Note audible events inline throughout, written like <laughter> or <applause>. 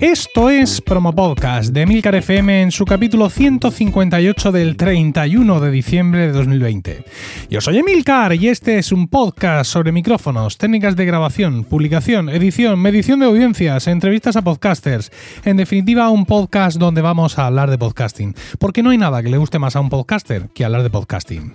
Esto es Promo Podcast de Milcar FM en su capítulo 158 del 31 de diciembre de 2020. Yo soy Emilcar y este es un podcast sobre micrófonos, técnicas de grabación, publicación, edición, medición de audiencias, entrevistas a podcasters. En definitiva, un podcast donde vamos a hablar de podcasting, porque no hay nada que le guste más a un podcaster que hablar de podcasting.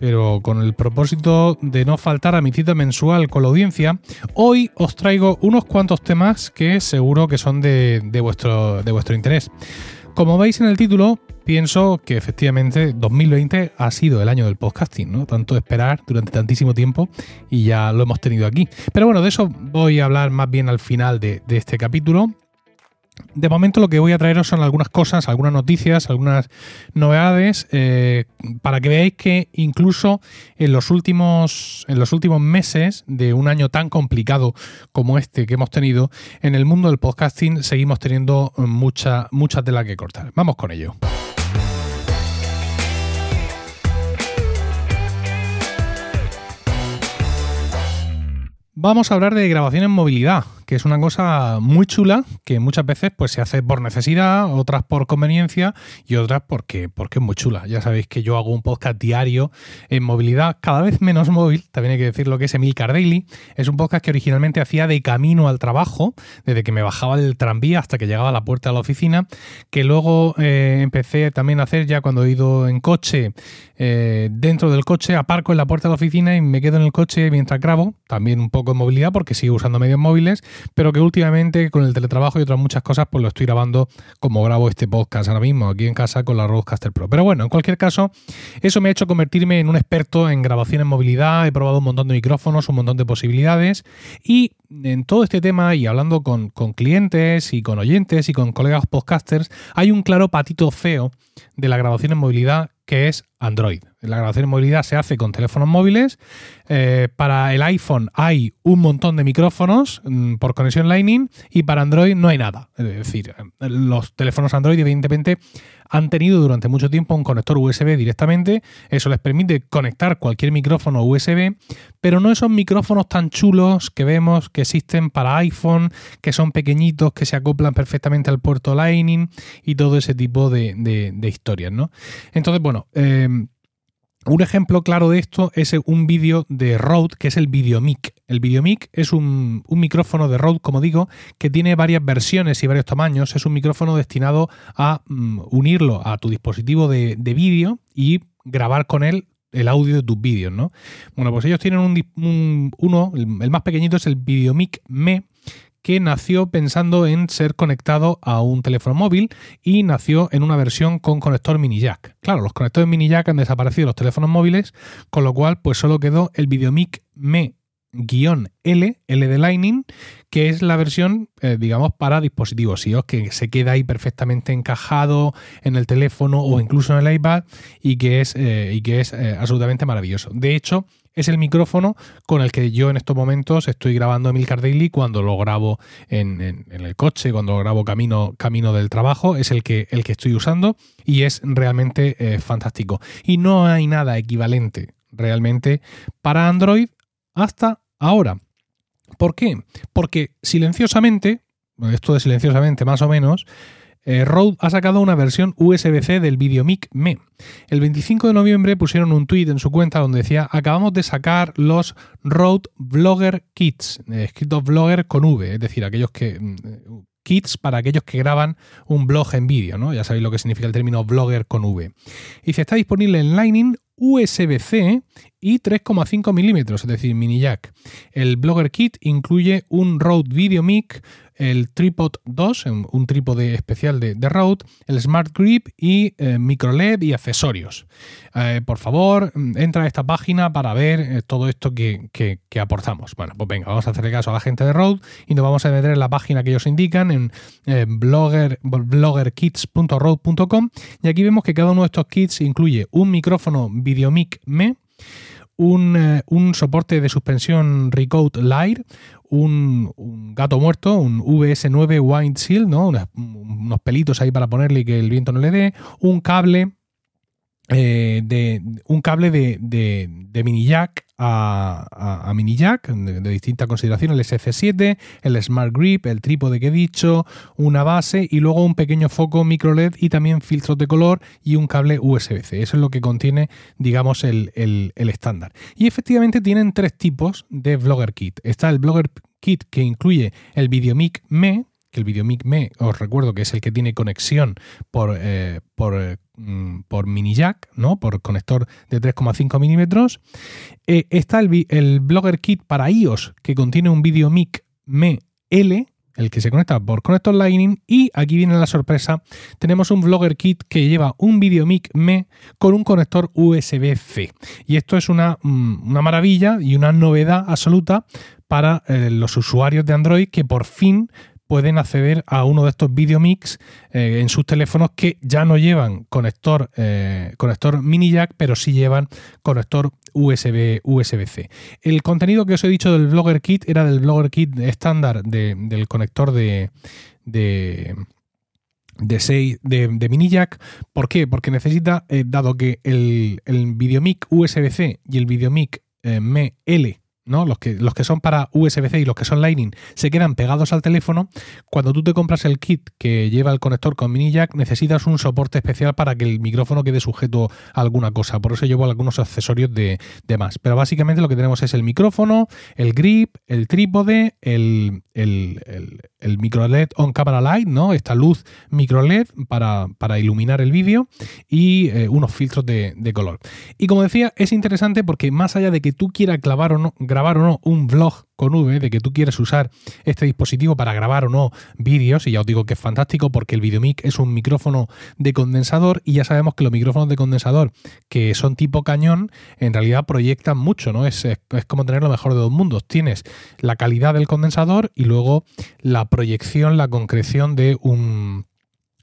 pero con el propósito de no faltar a mi cita mensual con la audiencia, hoy os traigo unos cuantos temas que seguro que son de, vuestro, de vuestro interés. Como veis en el título, pienso que efectivamente 2020 ha sido el año del podcasting, ¿no? Tanto esperar durante tantísimo tiempo y ya lo hemos tenido aquí. Pero bueno, de eso voy a hablar más bien al final de, de este capítulo. De momento lo que voy a traeros son algunas cosas, algunas noticias, algunas novedades, eh, para que veáis que incluso en los, últimos, en los últimos meses de un año tan complicado como este que hemos tenido, en el mundo del podcasting seguimos teniendo mucha, mucha tela que cortar. Vamos con ello. Vamos a hablar de grabación en movilidad que es una cosa muy chula que muchas veces pues se hace por necesidad, otras por conveniencia y otras porque, porque es muy chula. Ya sabéis que yo hago un podcast diario en movilidad, cada vez menos móvil, también hay que decir lo que es Emilcar Daily. Es un podcast que originalmente hacía de camino al trabajo, desde que me bajaba del tranvía hasta que llegaba a la puerta de la oficina, que luego eh, empecé también a hacer ya cuando he ido en coche, eh, dentro del coche, aparco en la puerta de la oficina y me quedo en el coche mientras grabo, también un poco en movilidad porque sigo usando medios móviles pero que últimamente con el teletrabajo y otras muchas cosas, pues lo estoy grabando como grabo este podcast ahora mismo, aquí en casa con la Rodecaster Pro. Pero bueno, en cualquier caso, eso me ha hecho convertirme en un experto en grabación en movilidad, he probado un montón de micrófonos, un montón de posibilidades y en todo este tema y hablando con, con clientes y con oyentes y con colegas podcasters, hay un claro patito feo de la grabación en movilidad que es Android. La grabación en movilidad se hace con teléfonos móviles. Eh, para el iPhone hay un montón de micrófonos mm, por conexión Lightning y para Android no hay nada. Es decir, los teléfonos Android evidentemente han tenido durante mucho tiempo un conector USB directamente. Eso les permite conectar cualquier micrófono USB, pero no esos micrófonos tan chulos que vemos que existen para iPhone, que son pequeñitos, que se acoplan perfectamente al puerto Lightning y todo ese tipo de, historias, ¿no? Entonces, bueno, eh, un ejemplo claro de esto es un vídeo de Rode, que es el VideoMic. El VideoMic es un, micrófono de Rode, como digo, que tiene varias versiones y varios tamaños. Es un micrófono destinado a mm, unirlo a tu dispositivo de, vídeo y grabar con él el audio de tus vídeos, ¿no? Bueno, pues ellos tienen un, uno, el, más pequeñito es el VideoMic Me, que nació pensando en ser conectado a un teléfono móvil y nació en una versión con conector mini jack. Claro, los conectores mini jack han desaparecido los teléfonos móviles, con lo cual pues solo quedó el VideoMic Me L, L de Lightning, que es la versión, eh, digamos, para dispositivos iOS, que se queda ahí perfectamente encajado en el teléfono o incluso en el iPad y que es, eh, y que es eh, absolutamente maravilloso. De hecho, es el micrófono con el que yo en estos momentos estoy grabando Emilcar Daily cuando lo grabo en, el coche, cuando lo grabo camino, camino del trabajo, es el que, el que estoy usando y es realmente eh, fantástico. Y no hay nada equivalente realmente para Android hasta ahora. ¿Por qué? Porque silenciosamente, esto de silenciosamente más o menos, eh, Rode ha sacado una versión USB-C del VideoMic Me. El 25 de noviembre pusieron un tweet en su cuenta donde decía: Acabamos de sacar los Rode Vlogger Kits, eh, escritos Vlogger con V, es decir, aquellos que. Mm, kits para aquellos que graban un blog en vídeo, ¿no? Ya sabéis lo que significa el término blogger con V. Y se está disponible en Lightning, USB-C y 3,5 milímetros, es decir, mini jack. El Blogger Kit incluye un Rode VideoMic el Tripod 2, un trípode especial de, de Rode, el Smart Grip y eh, micro LED y accesorios. Eh, por favor, entra a esta página para ver eh, todo esto que, aportamos. Bueno, pues venga, vamos a hacerle caso a la gente de Rode y nos vamos a meter en la página que ellos indican en blogger, bloggerkits.rode.com y aquí vemos que cada uno de estos kits incluye un micrófono VideoMic Me, un, un, soporte de suspensión Recode Lite, un, gato muerto, un VS9 Wind Shield, ¿no? unos pelitos ahí para ponerle y que el viento no le dé, un cable eh, de un cable de, de, mini jack a, mini jack de, distinta consideración, el SC7, el Smart Grip, el trípode que he dicho, una base y luego un pequeño foco micro LED y también filtros de color y un cable USB-C. Eso es lo que contiene, digamos, el, el estándar. Y efectivamente tienen tres tipos de Vlogger Kit. Está el Vlogger Kit que incluye el VideoMic Me, que el VideoMic Me, os recuerdo que es el que tiene conexión por, eh, por, mm, por, mini jack, ¿no? por conector de 3,5 milímetros. Eh, está el, el, Blogger Kit para iOS, que contiene un VideoMic Me L, el que se conecta por conector Lightning. Y aquí viene la sorpresa: tenemos un Vlogger Kit que lleva un VideoMic Me con un conector USB-C. Y esto es una, mm, una maravilla y una novedad absoluta para eh, los usuarios de Android que por fin pueden acceder a uno de estos video mix eh, en sus teléfonos que ya no llevan conector, eh, conector mini jack, pero sí llevan conector USB, USB-C. El contenido que os he dicho del Blogger Kit era del Blogger Kit estándar del conector de, de de, 6, de, mini jack. ¿Por qué? Porque necesita, eh, dado que el, el VideoMic USB-C y el VideoMic ML los que, los que son para USB-C y los que son Lightning se quedan pegados al teléfono. Cuando tú te compras el kit que lleva el conector con mini jack, necesitas un soporte especial para que el micrófono quede sujeto a alguna cosa. Por eso llevo algunos accesorios de, más. Pero básicamente lo que tenemos es el micrófono, el grip, el trípode, el, el, micro LED on camera light, ¿no? Esta luz micro LED para, para iluminar el vídeo y eh, unos filtros de, de color. Y como decía, es interesante porque más allá de que tú quieras clavar o no, grabar o no un vlog con V, de que tú quieres usar este dispositivo para grabar o no vídeos, y ya os digo que es fantástico porque el VideoMic es un micrófono de condensador y ya sabemos que los micrófonos de condensador que son tipo cañón en realidad proyectan mucho, ¿no? Es, es, es como tener lo mejor de dos mundos. Tienes la calidad del condensador y luego la proyección, la concreción de un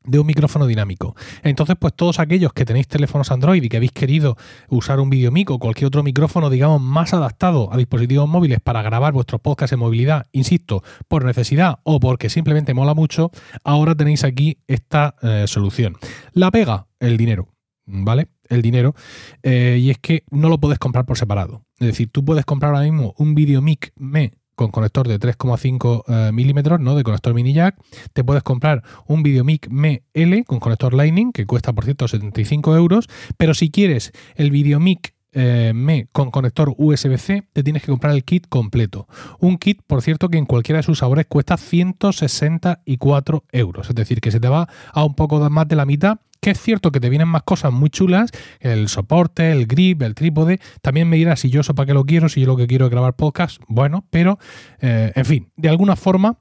de un micrófono dinámico. Entonces, pues todos aquellos que tenéis teléfonos Android y que habéis querido usar un VideoMic o cualquier otro micrófono, digamos, más adaptado a dispositivos móviles para grabar vuestros podcasts en movilidad, insisto, por necesidad o porque simplemente mola mucho, ahora tenéis aquí esta eh, solución. La pega, el dinero, ¿vale? El dinero. Eh, y es que no lo puedes comprar por separado. Es decir, tú puedes comprar ahora mismo un VideoMic Me con conector de 3,5 eh, milímetros, ¿no? De conector mini jack. Te puedes comprar un VideoMic Me L con conector Lightning, que cuesta, por cierto, 75 euros. Pero si quieres el VideoMic eh, Me con conector USB-C, te tienes que comprar el kit completo. Un kit, por cierto, que en cualquiera de sus sabores cuesta 164 euros. Es decir, que se te va a un poco más de la mitad que es cierto que te vienen más cosas muy chulas, el soporte, el grip, el trípode, también me dirás si yo eso para qué lo quiero, si yo lo que quiero es grabar podcast, bueno, pero eh, en fin, de alguna forma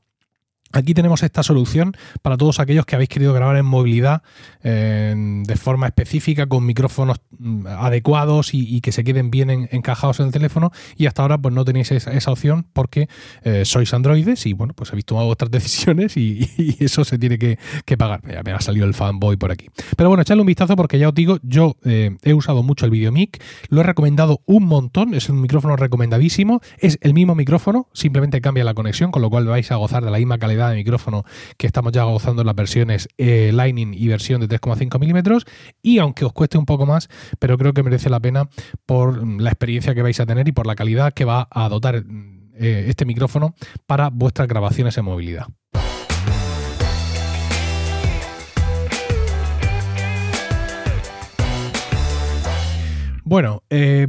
Aquí tenemos esta solución para todos aquellos que habéis querido grabar en movilidad de forma específica, con micrófonos mm, adecuados y, que se queden bien encajados en el teléfono. Y hasta ahora pues no tenéis esa, opción porque eh, sois androides y bueno, pues habéis tomado otras <laughs> decisiones y, eso se tiene que, pagar. Me ha salido el fanboy por aquí. Pero bueno, echadle un vistazo porque ya os digo, yo eh, he usado mucho el VideoMic, lo he recomendado un montón, es un micrófono recomendadísimo, es el mismo micrófono, simplemente cambia la conexión, con lo cual vais a gozar de la misma calidad de micrófono que estamos ya gozando en las versiones eh, Lightning y versión de 3,5 milímetros. Y aunque os cueste un poco más, pero creo que merece la pena por la experiencia que vais a tener y por la calidad que va a dotar eh, este micrófono para vuestras grabaciones en movilidad. Bueno, eh,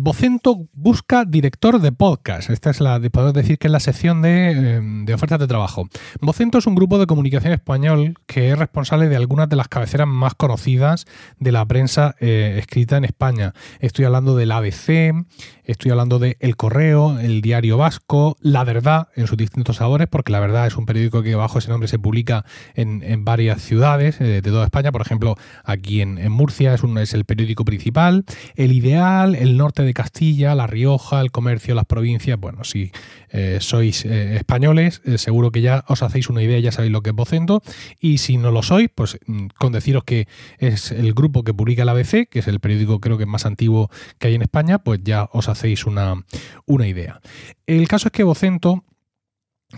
busca director de podcast. Esta es la, podemos decir que es la sección de, de, ofertas de trabajo. Vocento es un grupo de comunicación español que es responsable de algunas de las cabeceras más conocidas de la prensa escrita en España. Estoy hablando del ABC, estoy hablando de El Correo, El Diario Vasco, La Verdad en sus distintos sabores, porque La Verdad es un periódico que bajo ese nombre se publica en, varias ciudades de toda España. Por ejemplo, aquí en, Murcia es, el periódico principal. El Ideal, el norte de Castilla, La Rioja, el Comercio, las provincias. Bueno, si eh, sois eh, españoles, eh, seguro que ya os hacéis una idea, ya sabéis lo que es Vocento. Y si no lo sois, pues mm, con deciros que es el grupo que publica el ABC, que es el periódico creo que más antiguo que hay en España, pues ya os hacéis una, una idea. El caso es que Vocento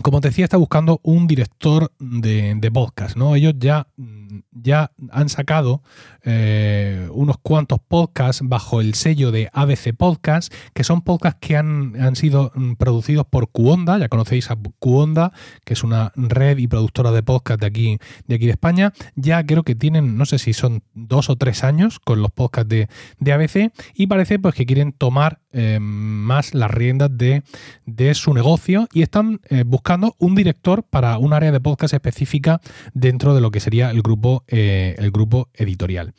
como te decía, está buscando un director de, de podcast, ¿no? Ellos ya ya han sacado eh, unos cuantos podcasts bajo el sello de ABC Podcast, que son podcasts que han, sido mm, producidos por Cuonda, ya conocéis a Cuonda, que es una red y productora de podcast de aquí, de aquí de España. Ya creo que tienen, no sé si son dos o tres años con los podcasts de, ABC, y parece pues que quieren tomar eh, más las riendas de, su negocio y están eh, buscando un director para un área de podcast específica dentro de lo que sería el grupo el grupo editorial.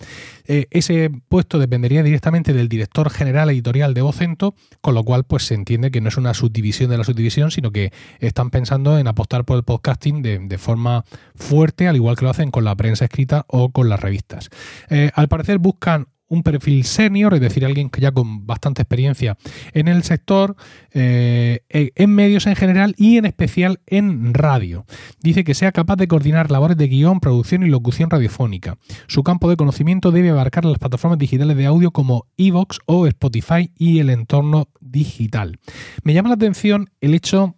Eh, ese puesto dependería directamente del director general editorial de Vocento, con lo cual pues se entiende que no es una subdivisión de la subdivisión, sino que están pensando en apostar por el podcasting de, forma fuerte, al igual que lo hacen con la prensa escrita o con las revistas. Eh, al parecer buscan un perfil senior, es decir, alguien que ya con bastante experiencia en el sector, eh, en medios en general y en especial en radio. Dice que sea capaz de coordinar labores de guion, producción y locución radiofónica. Su campo de conocimiento debe abarcar las plataformas digitales de audio como Evox o Spotify y el entorno digital. Me llama la atención el hecho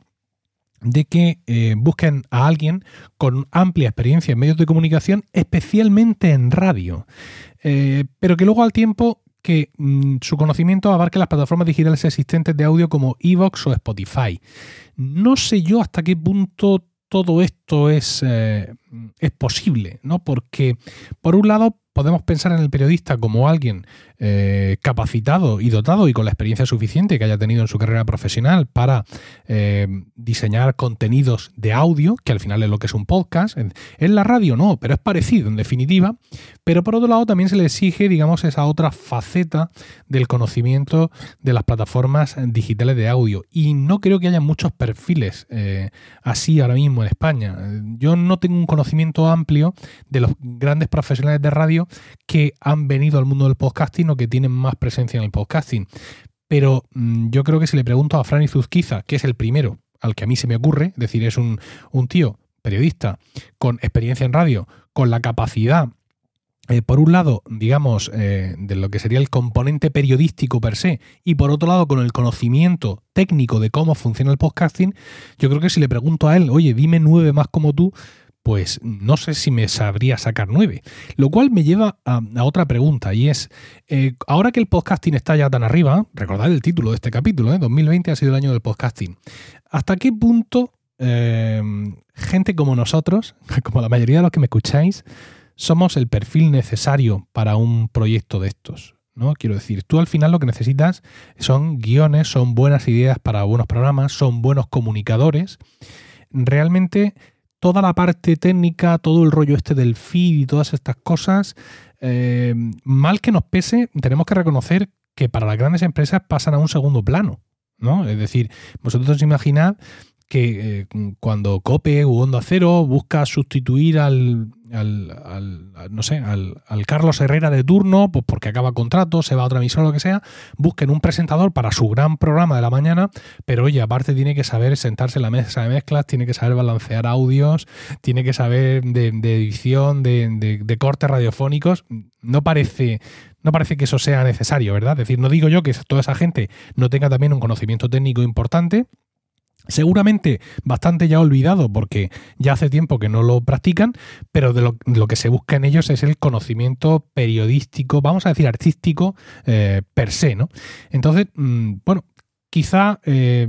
de que eh, busquen a alguien con amplia experiencia en medios de comunicación, especialmente en radio. Eh, pero que luego al tiempo que mm, su conocimiento abarque las plataformas digitales existentes de audio como Evox o Spotify. No sé yo hasta qué punto todo esto es, eh, es posible, ¿no? Porque, por un lado, podemos pensar en el periodista como alguien eh, capacitado y dotado y con la experiencia suficiente que haya tenido en su carrera profesional para eh, diseñar contenidos de audio, que al final es lo que es un podcast. En, la radio no, pero es parecido en definitiva. Pero por otro lado también se le exige, digamos, esa otra faceta del conocimiento de las plataformas digitales de audio. Y no creo que haya muchos perfiles eh, así ahora mismo en España. Yo no tengo un conocimiento amplio de los grandes profesionales de radio que han venido al mundo del podcasting que tienen más presencia en el podcasting. Pero mm, yo creo que si le pregunto a Franny Zuzquiza, que es el primero al que a mí se me ocurre, es decir, es un, tío periodista con experiencia en radio, con la capacidad eh, por un lado, digamos, eh, de lo que sería el componente periodístico per se, y por otro lado, con el conocimiento técnico de cómo funciona el podcasting, yo creo que si le pregunto a él, oye, dime nueve más como tú, pues no sé si me sabría sacar nueve. Lo cual me lleva a, otra pregunta y es, eh, ahora que el podcasting está ya tan arriba, recordad el título de este capítulo, ¿eh? 2020 ha sido el año del podcasting, ¿hasta qué punto eh, gente como nosotros, <laughs> como la mayoría de los que me escucháis, somos el perfil necesario para un proyecto de estos? ¿no? Quiero decir, tú al final lo que necesitas son guiones, son buenas ideas para buenos programas, son buenos comunicadores. Realmente toda la parte técnica, todo el rollo este del feed y todas estas cosas, eh, mal que nos pese, tenemos que reconocer que para las grandes empresas pasan a un segundo plano. ¿no? Es decir, vosotros imaginad que eh, cuando Cope u Onda Cero busca sustituir al, no sé, al, Carlos Herrera de turno, pues porque acaba contrato, se va a otra emisora lo que sea, busquen un presentador para su gran programa de la mañana, pero oye, aparte tiene que saber sentarse en la mesa de mezclas, tiene que saber balancear audios, tiene que saber de, edición, de, de cortes radiofónicos. No parece, no parece que eso sea necesario, ¿verdad? Es decir, no digo yo que toda esa gente no tenga también un conocimiento técnico importante, Seguramente bastante ya olvidado porque ya hace tiempo que no lo practican, pero de lo, que se busca en ellos es el conocimiento periodístico, vamos a decir artístico, eh, per se, ¿no? Entonces, mm, bueno, quizá eh,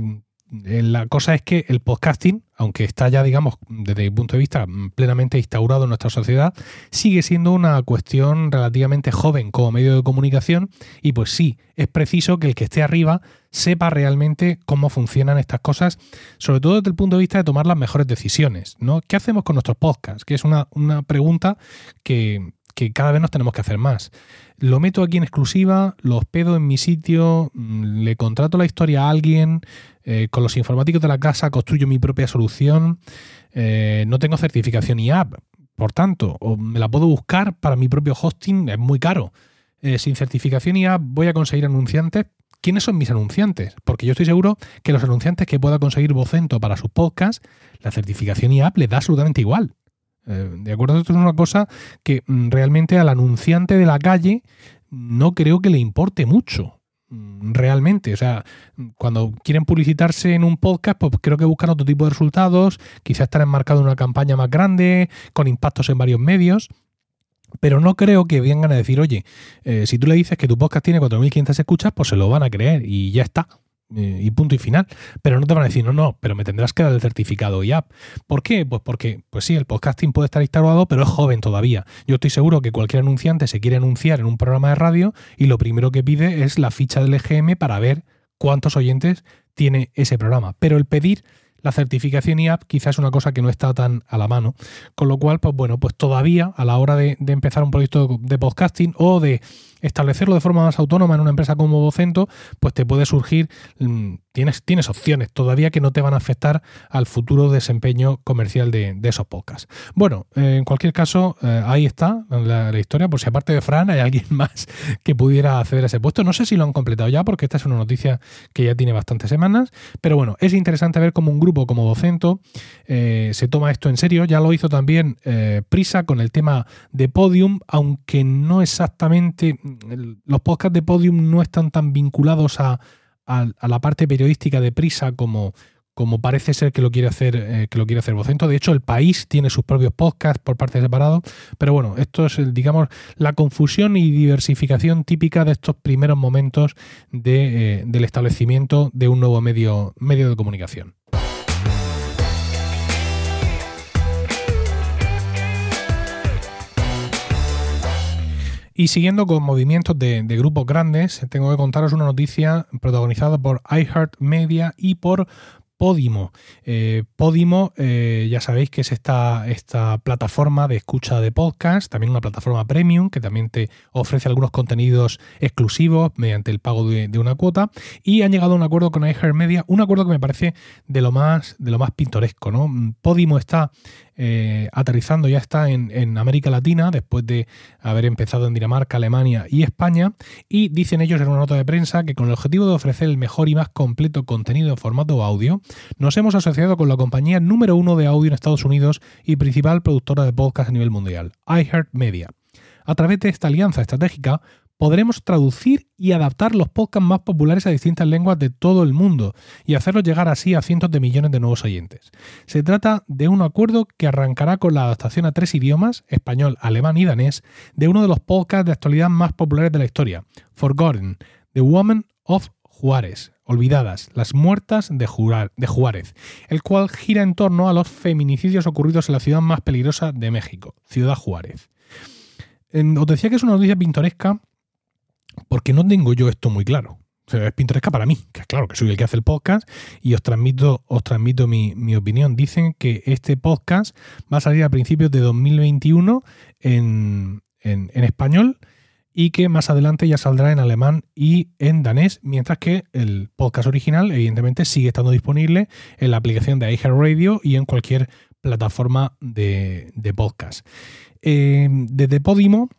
la cosa es que el podcasting, aunque está ya, digamos, desde mi punto de vista plenamente instaurado en nuestra sociedad, sigue siendo una cuestión relativamente joven como medio de comunicación y pues sí, es preciso que el que esté arriba sepa realmente cómo funcionan estas cosas, sobre todo desde el punto de vista de tomar las mejores decisiones, ¿no? ¿Qué hacemos con nuestros podcasts? Que es una, una pregunta que, que cada vez nos tenemos que hacer más. Lo meto aquí en exclusiva, lo hospedo en mi sitio, mm, le contrato la historia a alguien, eh, con los informáticos de la casa construyo mi propia solución, eh, no tengo certificación IAP, por tanto, o me la puedo buscar para mi propio hosting, es muy caro. Eh, sin certificación IAP voy a conseguir anunciantes. ¿Quiénes son mis anunciantes? Porque yo estoy seguro que los anunciantes que pueda conseguir Vocento para sus podcasts, la certificación IAP les da absolutamente igual. ¿De acuerdo? Esto es una cosa que mm, realmente al anunciante de la calle no creo que le importe mucho. Mm, realmente. O sea, cuando quieren publicitarse en un podcast, pues creo que buscan otro tipo de resultados, quizás estar enmarcado en una campaña más grande, con impactos en varios medios. Pero no creo que vengan a decir, oye, eh, si tú le dices que tu podcast tiene 4.500 escuchas, pues se lo van a creer y ya está. Eh, y punto y final. Pero no te van a decir, no, no, pero me tendrás que dar el certificado IAP. ¿Por qué? Pues porque, pues sí, el podcasting puede estar instaurado, pero es joven todavía. Yo estoy seguro que cualquier anunciante se quiere anunciar en un programa de radio y lo primero que pide es la ficha del EGM para ver cuántos oyentes tiene ese programa. Pero el pedir la certificación IAP quizás es una cosa que no está tan a la mano. Con lo cual, pues bueno, pues todavía a la hora de, de empezar un proyecto de podcasting o de establecerlo de forma más autónoma en una empresa como Vocento, pues te puede surgir, mm, tienes, tienes opciones todavía que no te van a afectar al futuro desempeño comercial de, esos podcasts. Bueno, eh, en cualquier caso, eh, ahí está la, historia, por si aparte de Fran hay alguien <laughs> más que pudiera acceder a ese puesto. No sé si lo han completado ya, porque esta es una noticia que ya tiene bastantes semanas, pero bueno, es interesante ver cómo un grupo como Vocento eh, se toma esto en serio. Ya lo hizo también Prisa con el tema de Podium, aunque no exactamente los podcasts de Podium no están tan vinculados a, la parte periodística de Prisa como, parece ser que lo quiere hacer eh, que lo quiere hacer Vocento. De hecho, el país tiene sus propios podcasts por parte separado, pero bueno, esto es digamos la confusión y diversificación típica de estos primeros momentos eh, del establecimiento de un nuevo medio, medio de comunicación. Y siguiendo con movimientos de, grupos grandes, tengo que contaros una noticia protagonizada por iHeartMedia y por Podimo. Eh, Podimo, eh, ya sabéis que es esta, esta plataforma de escucha de podcast, también una plataforma premium que también te ofrece algunos contenidos exclusivos mediante el pago de, una cuota. Y han llegado a un acuerdo con iHeartMedia, un acuerdo que me parece de lo más, de lo más pintoresco. ¿no? Podimo está eh, aterrizando ya está en, América Latina, después de haber empezado en Dinamarca, Alemania y España, y dicen ellos en una nota de prensa que con el objetivo de ofrecer el mejor y más completo contenido en formato audio, nos hemos asociado con la compañía número uno de audio en Estados Unidos y principal productora de podcast a nivel mundial, iHeartMedia. A través de esta alianza estratégica, podremos traducir y adaptar los podcasts más populares a distintas lenguas de todo el mundo y hacerlos llegar así a cientos de millones de nuevos oyentes. Se trata de un acuerdo que arrancará con la adaptación a tres idiomas, español, alemán y danés, de uno de los podcasts de actualidad más populares de la historia, Forgotten, The Woman of Juárez, Olvidadas, las muertas de, Juárez, el cual gira en torno a los feminicidios ocurridos en la ciudad más peligrosa de México, Ciudad Juárez. os decía que es una noticia pintoresca porque no tengo yo esto muy claro. Es pintoresca para mí, que es claro que soy el que hace el podcast y os transmito, os transmito mi, opinión. Dicen que este podcast va a salir a principios de 2021 en, en, en, español y que más adelante ya saldrá en alemán y en danés, mientras que el podcast original evidentemente sigue estando disponible en la aplicación de iHeartRadio y en cualquier plataforma de, podcast. Eh, desde Podimo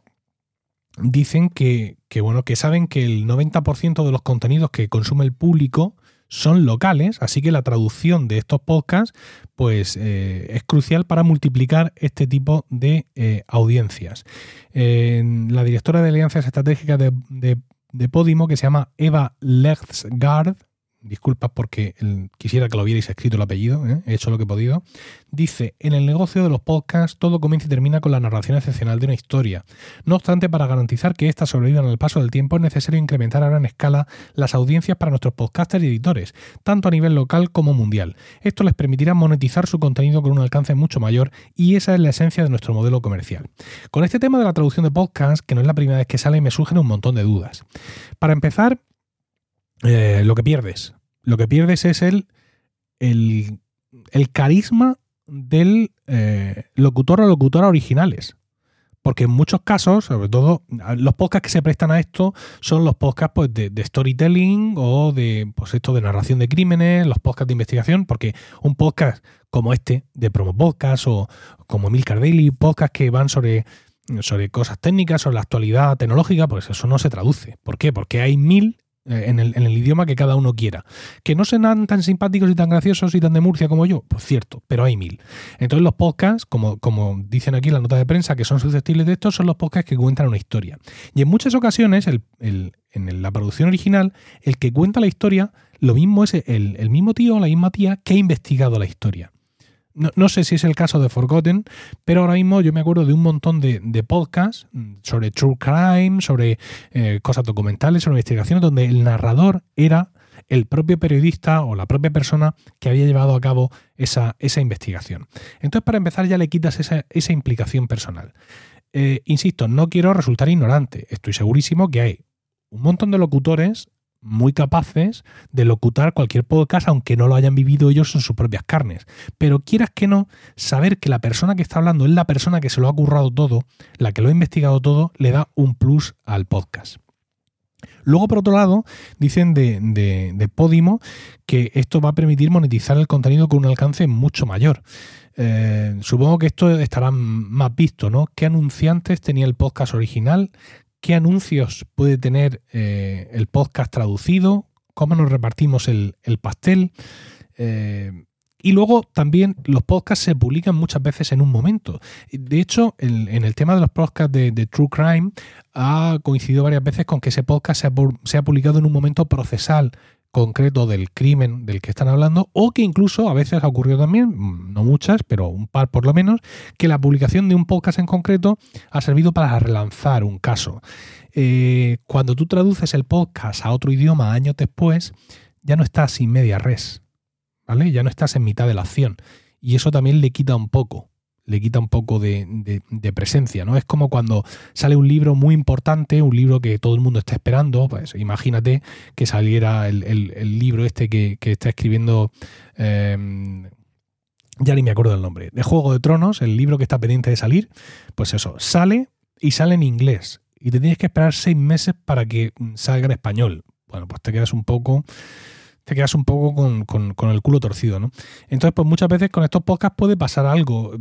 dicen que, bueno, que saben que el 90% de los contenidos que consume el público son locales, así que la traducción de estos podcasts pues, eh, es crucial para multiplicar este tipo de eh, audiencias. la directora de alianzas estratégicas de, de, Podimo, que se llama Eva Lexgard, disculpas porque quisiera que lo hubierais escrito el apellido, ¿eh? he hecho lo que he podido, dice, en el negocio de los podcasts todo comienza y termina con la narración excepcional de una historia. No obstante, para garantizar que éstas sobrevivan al paso del tiempo es necesario incrementar a gran escala las audiencias para nuestros podcasters y editores, tanto a nivel local como mundial. Esto les permitirá monetizar su contenido con un alcance mucho mayor y esa es la esencia de nuestro modelo comercial. Con este tema de la traducción de podcast, que no es la primera vez que sale, me surgen un montón de dudas. Para empezar, eh, lo que pierdes. Lo que pierdes es el, el, carisma del eh, locutor o locutora originales. Porque en muchos casos, sobre todo, los podcasts que se prestan a esto son los podcasts pues, de, storytelling o de, pues, esto de narración de crímenes, los podcasts de investigación, porque un podcast como este, de Promo Podcast o como Milcar Daily, podcasts que van sobre, sobre cosas técnicas, sobre la actualidad tecnológica, pues eso no se traduce. ¿Por qué? Porque hay mil eh, en el, idioma que cada uno quiera. Que no sean tan simpáticos y tan graciosos y tan de Murcia como yo, pues cierto, pero hay mil. Entonces los podcasts, como, como dicen aquí en la nota de prensa, que son susceptibles de esto, son los podcasts que cuentan una historia. Y en muchas ocasiones, en la producción original, el que cuenta la historia, lo mismo es el, el mismo tío o la misma tía que ha investigado la historia. No, sé si es el caso de Forgotten, pero ahora mismo yo me acuerdo de un montón de, podcasts sobre true crime, sobre eh, cosas documentales, sobre investigaciones, donde el narrador era el propio periodista o la propia persona que había llevado a cabo esa, esa investigación. Entonces, para empezar, ya le quitas esa, esa implicación personal. Eh, insisto, no quiero resultar ignorante. Estoy segurísimo que hay un montón de locutores muy capaces de locutar cualquier podcast aunque no lo hayan vivido ellos en sus propias carnes. Pero quieras que no, saber que la persona que está hablando es la persona que se lo ha currado todo, la que lo ha investigado todo, le da un plus al podcast. Luego, por otro lado, dicen de, de, Podimo que esto va a permitir monetizar el contenido con un alcance mucho mayor. Eh, supongo que esto estará más visto, ¿no? ¿Qué anunciantes tenía el podcast original? Qué anuncios puede tener eh, el podcast traducido, cómo nos repartimos el, pastel. Eh, y luego también los podcasts se publican muchas veces en un momento. De hecho, en, el tema de los podcasts de, True Crime ha coincidido varias veces con que ese podcast se ha publicado en un momento procesal concreto del crimen del que están hablando, o que incluso a veces ha ocurrido también, mm, no muchas, pero un par por lo menos, que la publicación de un podcast en concreto ha servido para relanzar un caso. Eh, cuando tú traduces el podcast a otro idioma años después, ya no estás sin media res, ¿vale? Ya no estás en mitad de la acción. Y eso también le quita un poco le quita un poco de, presencia, ¿no? Es como cuando sale un libro muy importante, un libro que todo el mundo está esperando, pues imagínate que saliera el, libro este que, está escribiendo, em, ya ni me acuerdo del nombre, de Juego de Tronos, el libro que está pendiente de salir, pues eso, sale y sale en inglés y te tienes que esperar seis meses para que salga en español. Bueno, pues te quedas un poco te quedas un poco con, con, el culo torcido, ¿no? Entonces, pues muchas veces con estos podcasts puede pasar algo.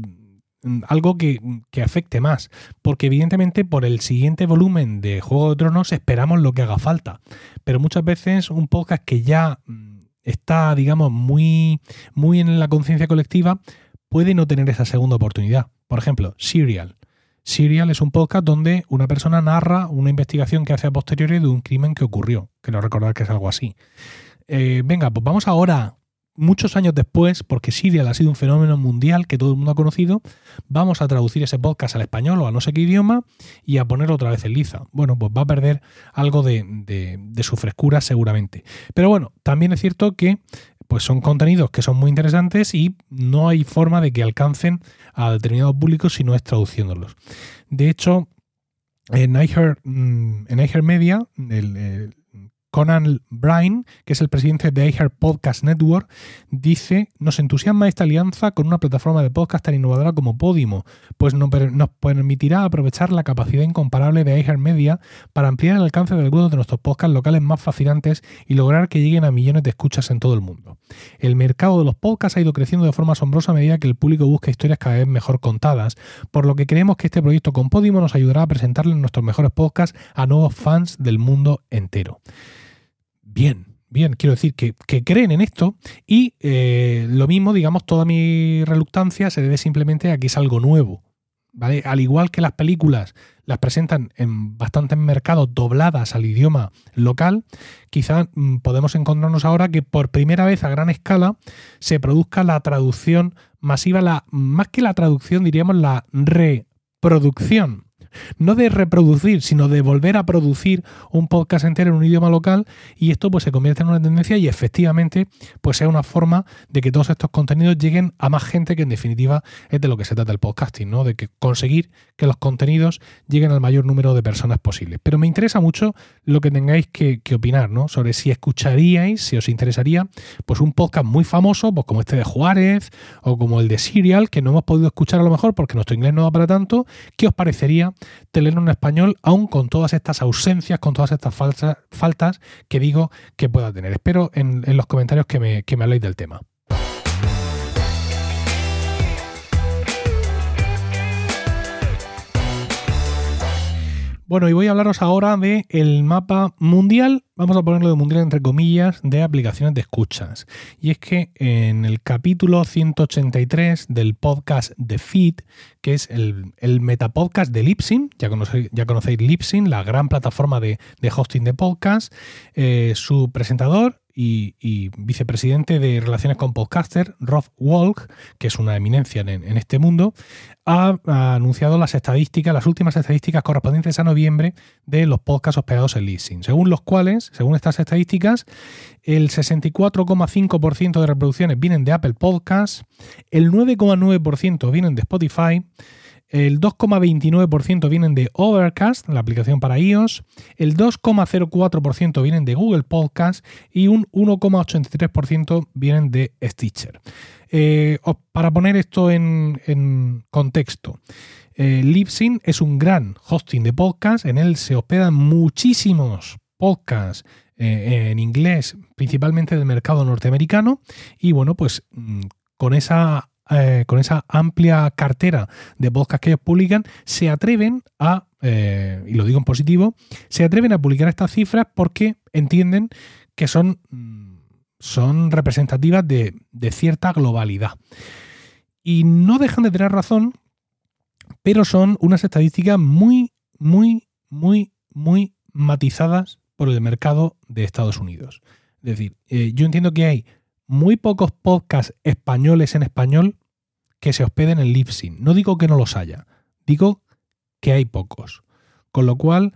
Mm, algo que, afecte más. Porque evidentemente por el siguiente volumen de Juego de Tronos esperamos lo que haga falta. Pero muchas veces un podcast que ya mm, está, digamos, muy, muy en la conciencia colectiva, puede no tener esa segunda oportunidad. Por ejemplo, Serial. Serial es un podcast donde una persona narra una investigación que hace a posteriori de un crimen que ocurrió. Quiero recordar que es algo así. Eh, venga, pues vamos ahora muchos años después, porque Serial ha sido un fenómeno mundial que todo el mundo ha conocido, vamos a traducir ese podcast al español o a no sé qué idioma y a ponerlo otra vez en liza. Bueno, pues va a perder algo de, su frescura seguramente. Pero bueno, también es cierto que pues son contenidos que son muy interesantes y no hay forma de que alcancen a determinados públicos si no es traduciéndolos. De hecho, en iHeart, mm, en Media, el Conan Bryan, que es el presidente de iHeart Podcast Network, dice, nos entusiasma esta alianza con una plataforma de podcast tan innovadora como Podimo, pues nos permitirá aprovechar la capacidad incomparable de iHeart Media para ampliar el alcance de algunos de nuestros podcasts locales más fascinantes y lograr que lleguen a millones de escuchas en todo el mundo. El mercado de los podcasts ha ido creciendo de forma asombrosa a medida que el público busca historias cada vez mejor contadas, por lo que creemos que este proyecto con Podimo nos ayudará a presentarles nuestros mejores podcasts a nuevos fans del mundo entero bien, bien, quiero decir que, creen en esto y eh, lo mismo, digamos, toda mi reluctancia se debe simplemente a que es algo nuevo. ¿Vale? Al igual que las películas, las presentan en bastantes mercados dobladas al idioma local, quizá mm, podemos encontrarnos ahora que por primera vez a gran escala se produzca la traducción masiva, la, más que la traducción diríamos la reproducción no de reproducir, sino de volver a producir un podcast entero en un idioma local y esto pues se convierte en una tendencia y efectivamente pues sea una forma de que todos estos contenidos lleguen a más gente que en definitiva es de lo que se trata el podcasting, ¿no? De que conseguir que los contenidos lleguen al mayor número de personas posible. Pero me interesa mucho lo que tengáis que, opinar, ¿no? Sobre si escucharíais, si os interesaría, pues un podcast muy famoso, pues como este de Juárez o como el de Serial, que no hemos podido escuchar a lo mejor porque nuestro inglés no da para tanto, ¿qué os parecería tenerlo en español, aún con todas estas ausencias, con todas estas faltas que digo que pueda tener. Espero en, los comentarios que me, que me habléis del tema. Bueno, y voy a hablaros ahora de mapa mundial, vamos a ponerlo de mundial entre comillas, de aplicaciones de escuchas. Y es que en el capítulo 183 del podcast The Feed, que es el, metapodcast de Lipsin, ya ya conocéis Lipsin, la gran plataforma de, hosting de podcast, eh, su presentador y, vicepresidente de Relaciones con Podcaster, Rob Walk, que es una eminencia en, este mundo, ha, anunciado las estadísticas, las últimas estadísticas correspondientes a noviembre de los podcasts hospedados en leasing, según los cuales, según estas estadísticas, el 64,5% de reproducciones vienen de Apple Podcasts, el 9,9% vienen de Spotify, el 2,29% vienen de Overcast, la aplicación para iOS, el 2,04% vienen de Google Podcast y un 1,83% vienen de Stitcher. Eh, para poner esto en, contexto, eh, Libsyn es un gran hosting de podcast, en él se hospedan muchísimos podcasts eh, en inglés, principalmente del mercado norteamericano, y bueno, pues mm, con esa eh, con esa amplia cartera de podcasts que ellos publican, se atreven a, eh, y lo digo en positivo, se atreven a publicar estas cifras porque entienden que son, mm, son representativas de, de cierta globalidad. Y no dejan de tener razón, pero son unas estadísticas muy, muy, muy, muy matizadas por el mercado de Estados Unidos. Es decir, eh, yo entiendo que hay muy pocos podcasts españoles en español que se hospeden en Libsyn. No digo que no los haya, digo que hay pocos. Con lo cual,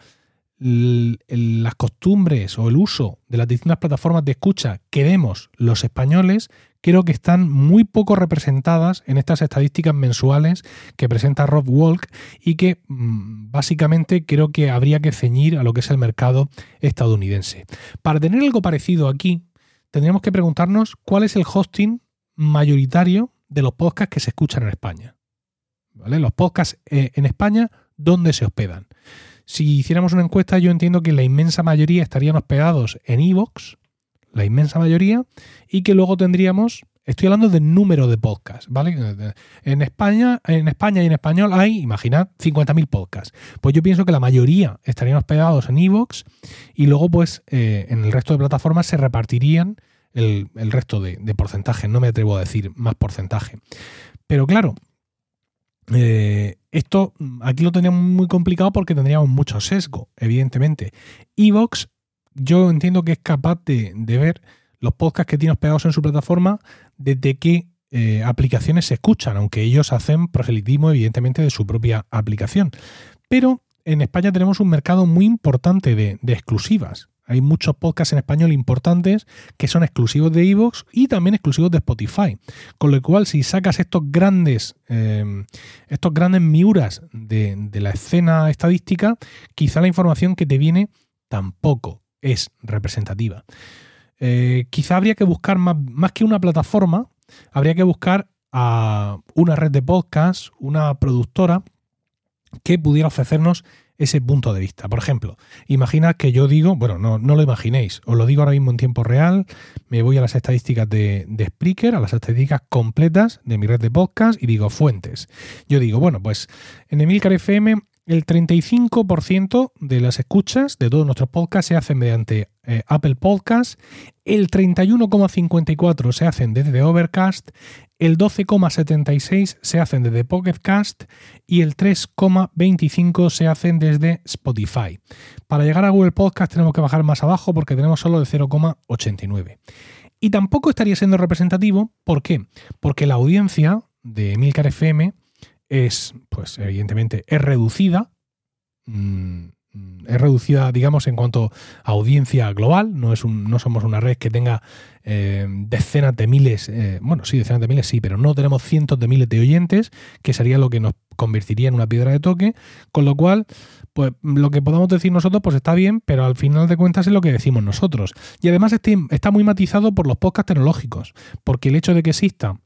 las costumbres o el uso de las distintas plataformas de escucha que vemos los españoles creo que están muy poco representadas en estas estadísticas mensuales que presenta Rob Walk y que mm, básicamente creo que habría que ceñir a lo que es el mercado estadounidense. Para tener algo parecido aquí, tendríamos que preguntarnos cuál es el hosting mayoritario de los podcasts que se escuchan en España. ¿Vale? Los podcasts eh, en España, ¿dónde se hospedan? Si hiciéramos una encuesta, yo entiendo que la inmensa mayoría estarían hospedados en Evox, la inmensa mayoría, y que luego tendríamos, estoy hablando del número de podcasts, ¿vale? En España, en España y en español hay, imaginad, 50.000 podcasts. Pues yo pienso que la mayoría estarían hospedados en Evox y luego, pues, eh, en el resto de plataformas se repartirían el, resto de, porcentaje. No me atrevo a decir más porcentaje. Pero claro, eh, esto aquí lo teníamos muy complicado porque tendríamos mucho sesgo, evidentemente. Evox, yo entiendo que es capaz de, ver los podcasts que tiene hospedados en su plataforma desde qué eh, aplicaciones se escuchan, aunque ellos hacen proselitismo, evidentemente, de su propia aplicación. Pero en España tenemos un mercado muy importante de exclusivas. Hay muchos podcasts en español importantes que son exclusivos de Evox y también exclusivos de Spotify. Con lo cual, si sacas estos grandes, eh, estos grandes miuras de, la escena estadística, quizá la información que te viene tampoco es representativa. Eh, quizá habría que buscar más, más que una plataforma, habría que buscar a una red de podcasts, una productora que pudiera ofrecernos ese punto de vista. Por ejemplo, imagina que yo digo, bueno, no, no lo imaginéis, os lo digo ahora mismo en tiempo real, me voy a las estadísticas de, de Spreaker, a las estadísticas completas de mi red de podcast y digo fuentes. Yo digo, bueno, pues en Emilcar FM el 35% de las escuchas de todos nuestros podcasts se hacen mediante eh, Apple Podcasts, el 31,54% se hacen desde Overcast, el 12,76% se hacen desde Pocketcast y el 3,25% se hacen desde Spotify. Para llegar a Google Podcast tenemos que bajar más abajo porque tenemos solo el 0,89%. Y tampoco estaría siendo representativo, ¿por qué? Porque la audiencia de Milcar FM es, pues evidentemente, es reducida. Mm, es reducida, digamos, en cuanto a audiencia global. No, es un, no somos una red que tenga eh, decenas de miles, eh, bueno, sí, decenas de miles, sí, pero no tenemos cientos de miles de oyentes, que sería lo que nos convertiría en una piedra de toque. Con lo cual, pues lo que podamos decir nosotros, pues está bien, pero al final de cuentas es lo que decimos nosotros. Y además este, está muy matizado por los podcasts tecnológicos, porque el hecho de que exista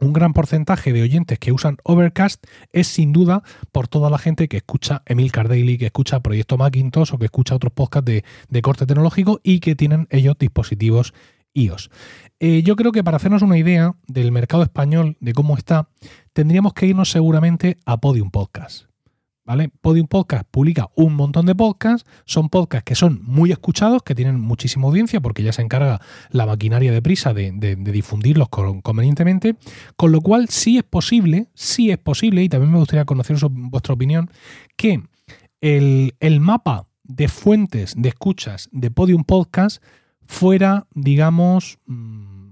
un gran porcentaje de oyentes que usan Overcast es sin duda por toda la gente que escucha Emil Daily, que escucha Proyecto Macintosh o que escucha otros podcasts de, corte tecnológico y que tienen ellos dispositivos iOS. Eh, yo creo que para hacernos una idea del mercado español, de cómo está, tendríamos que irnos seguramente a Podium Podcast. Podium Podcast publica un montón de podcasts, son podcasts que son muy escuchados, que tienen muchísima audiencia, porque ya se encarga la maquinaria de prisa de, difundirlos convenientemente, con lo cual sí es posible, sí es posible, y también me gustaría conocer vuestra opinión, que el, mapa de fuentes de escuchas de Podium Podcast fuera, digamos, mm,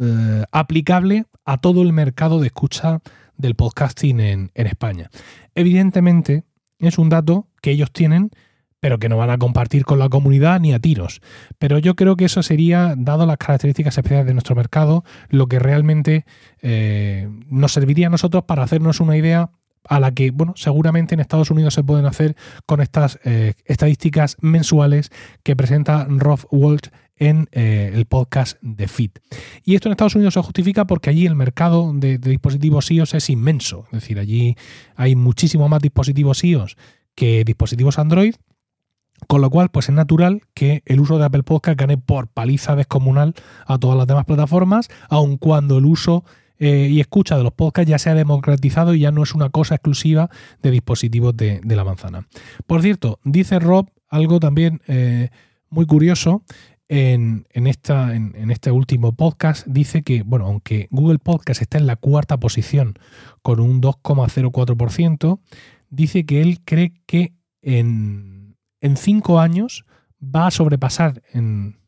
eh, aplicable a todo el mercado de escucha del podcasting en, España. Evidentemente, es un dato que ellos tienen, pero que no van a compartir con la comunidad ni a tiros. Pero yo creo que eso sería, dado las características especiales de nuestro mercado, lo que realmente eh, nos serviría a nosotros para hacernos una idea a la que, bueno, seguramente en Estados Unidos se pueden hacer con estas eh, estadísticas mensuales que presenta Rob Walsh en eh, el podcast de Fit. Y esto en Estados Unidos se justifica porque allí el mercado de, dispositivos iOS es inmenso. Es decir, allí hay muchísimo más dispositivos iOS que dispositivos Android. Con lo cual, pues es natural que el uso de Apple Podcast gane por paliza descomunal a todas las demás plataformas, aun cuando el uso eh, y escucha de los podcasts ya se ha democratizado y ya no es una cosa exclusiva de dispositivos de, la manzana. Por cierto, dice Rob algo también eh, muy curioso en, esta, en, este último podcast dice que, bueno, aunque Google Podcast está en la cuarta posición con un 2,04%, dice que él cree que en, en cinco años va a sobrepasar en,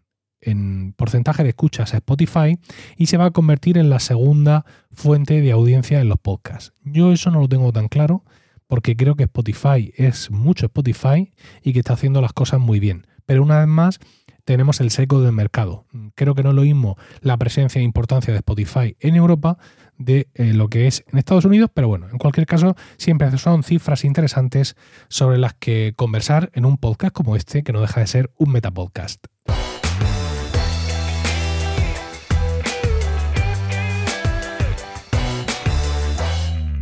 en porcentaje de escuchas a Spotify y se va a convertir en la segunda fuente de audiencia en los podcasts. Yo eso no lo tengo tan claro porque creo que Spotify es mucho Spotify y que está haciendo las cosas muy bien. Pero una vez más, tenemos el seco del mercado. Creo que no es lo mismo la presencia e importancia de Spotify en Europa de eh, lo que es en Estados Unidos, pero bueno, en cualquier caso, siempre son cifras interesantes sobre las que conversar en un podcast como este, que no deja de ser un metapodcast.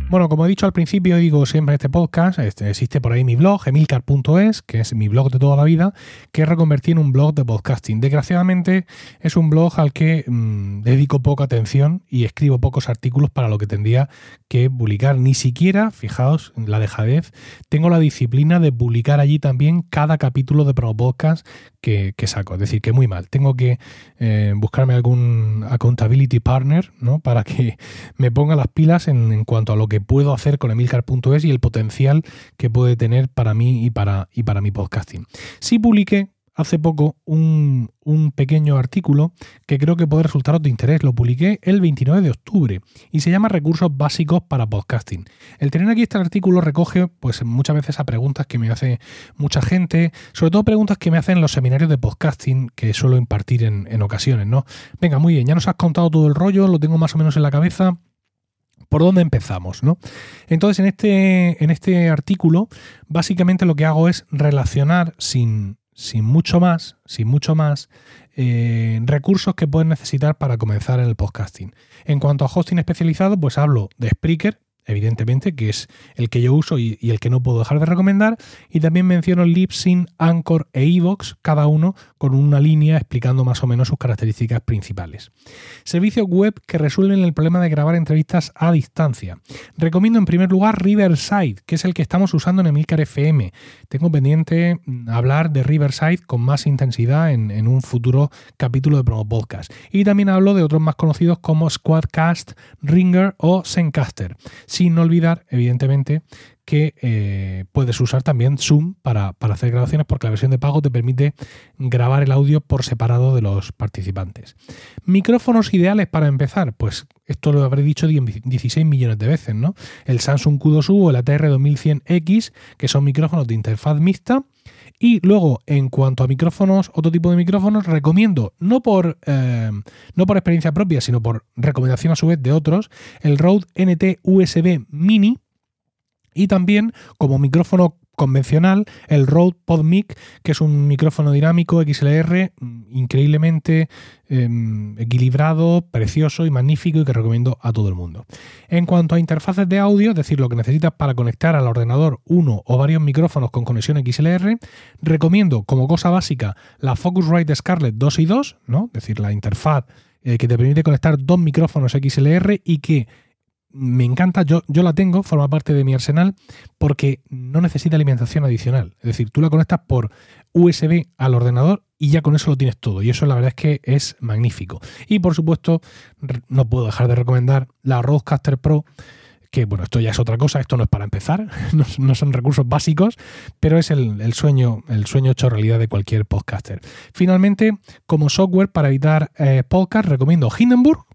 Bueno, como he dicho al principio, digo siempre este podcast, este, existe por ahí mi blog, emilcar.es, que es mi blog de toda la vida, que reconvertí en un blog de podcasting. Desgraciadamente es un blog al que mm, dedico poca atención y escribo pocos artículos para lo que tendría que publicar. Ni siquiera, fijaos, la dejadez, tengo la disciplina de publicar allí también cada capítulo de Pro Podcast que, saco. Es decir, que muy mal. Tengo que eh, buscarme algún accountability partner, ¿no? Para que me ponga las pilas en, cuanto a lo que puedo hacer con emilcar.es y el potencial que puede tener para mí y para, y para mi podcasting. Sí publiqué hace poco un, pequeño artículo que creo que puede resultaros de interés. Lo publiqué el 29 de octubre y se llama Recursos básicos para podcasting. El tener aquí este artículo recoge pues muchas veces a preguntas que me hace mucha gente, sobre todo preguntas que me hacen en los seminarios de podcasting que suelo impartir en, en ocasiones, ¿no? Venga, muy bien, ya nos has contado todo el rollo, lo tengo más o menos en la cabeza por dónde empezamos, ¿no? Entonces, en este, en este artículo, básicamente lo que hago es relacionar sin, sin mucho más, sin mucho más, eh, recursos que pueden necesitar para comenzar en el podcasting. En cuanto a hosting especializado, pues hablo de Spreaker, evidentemente, que es el que yo uso y, el que no puedo dejar de recomendar. Y también menciono Libsyn, Anchor e Evox, cada uno con una línea explicando más o menos sus características principales. Servicios web que resuelven el problema de grabar entrevistas a distancia. Recomiendo en primer lugar Riverside, que es el que estamos usando en Emilcar FM. Tengo pendiente mm, hablar de Riverside con más intensidad en, en un futuro capítulo de Promo Podcast. Y también hablo de otros más conocidos como Squadcast, Ringer o Zencaster sin olvidar, evidentemente, que eh, puedes usar también Zoom para, hacer grabaciones porque la versión de pago te permite grabar el audio por separado de los participantes. Micrófonos ideales para empezar, pues esto lo habré dicho 16 millones de veces, ¿no? El Samsung Q2U o el ATR 2100X, que son micrófonos de interfaz mixta. Y luego, en cuanto a micrófonos, otro tipo de micrófonos, recomiendo, no por, eh, no por experiencia propia, sino por recomendación a su vez de otros, el Rode NT USB Mini, y también como micrófono convencional el Rode PodMic, que es un micrófono dinámico XLR mm, increíblemente em, equilibrado, precioso y magnífico y que recomiendo a todo el mundo. En cuanto a interfaces de audio, es decir, lo que necesitas para conectar al ordenador uno o varios micrófonos con conexión XLR, recomiendo como cosa básica la Focusrite Scarlett 2 y 2, ¿no? es decir, la interfaz eh, que te permite conectar dos micrófonos XLR y que me encanta, yo, yo la tengo, forma parte de mi arsenal, porque no necesita alimentación adicional. Es decir, tú la conectas por USB al ordenador y ya con eso lo tienes todo. Y eso la verdad es que es magnífico. Y por supuesto, no puedo dejar de recomendar la Rodecaster Pro, que bueno, esto ya es otra cosa, esto no es para empezar, <laughs> no, son recursos básicos, pero es el, sueño, el sueño hecho realidad de cualquier podcaster. Finalmente, como software para editar eh, podcast, recomiendo Hindenburg,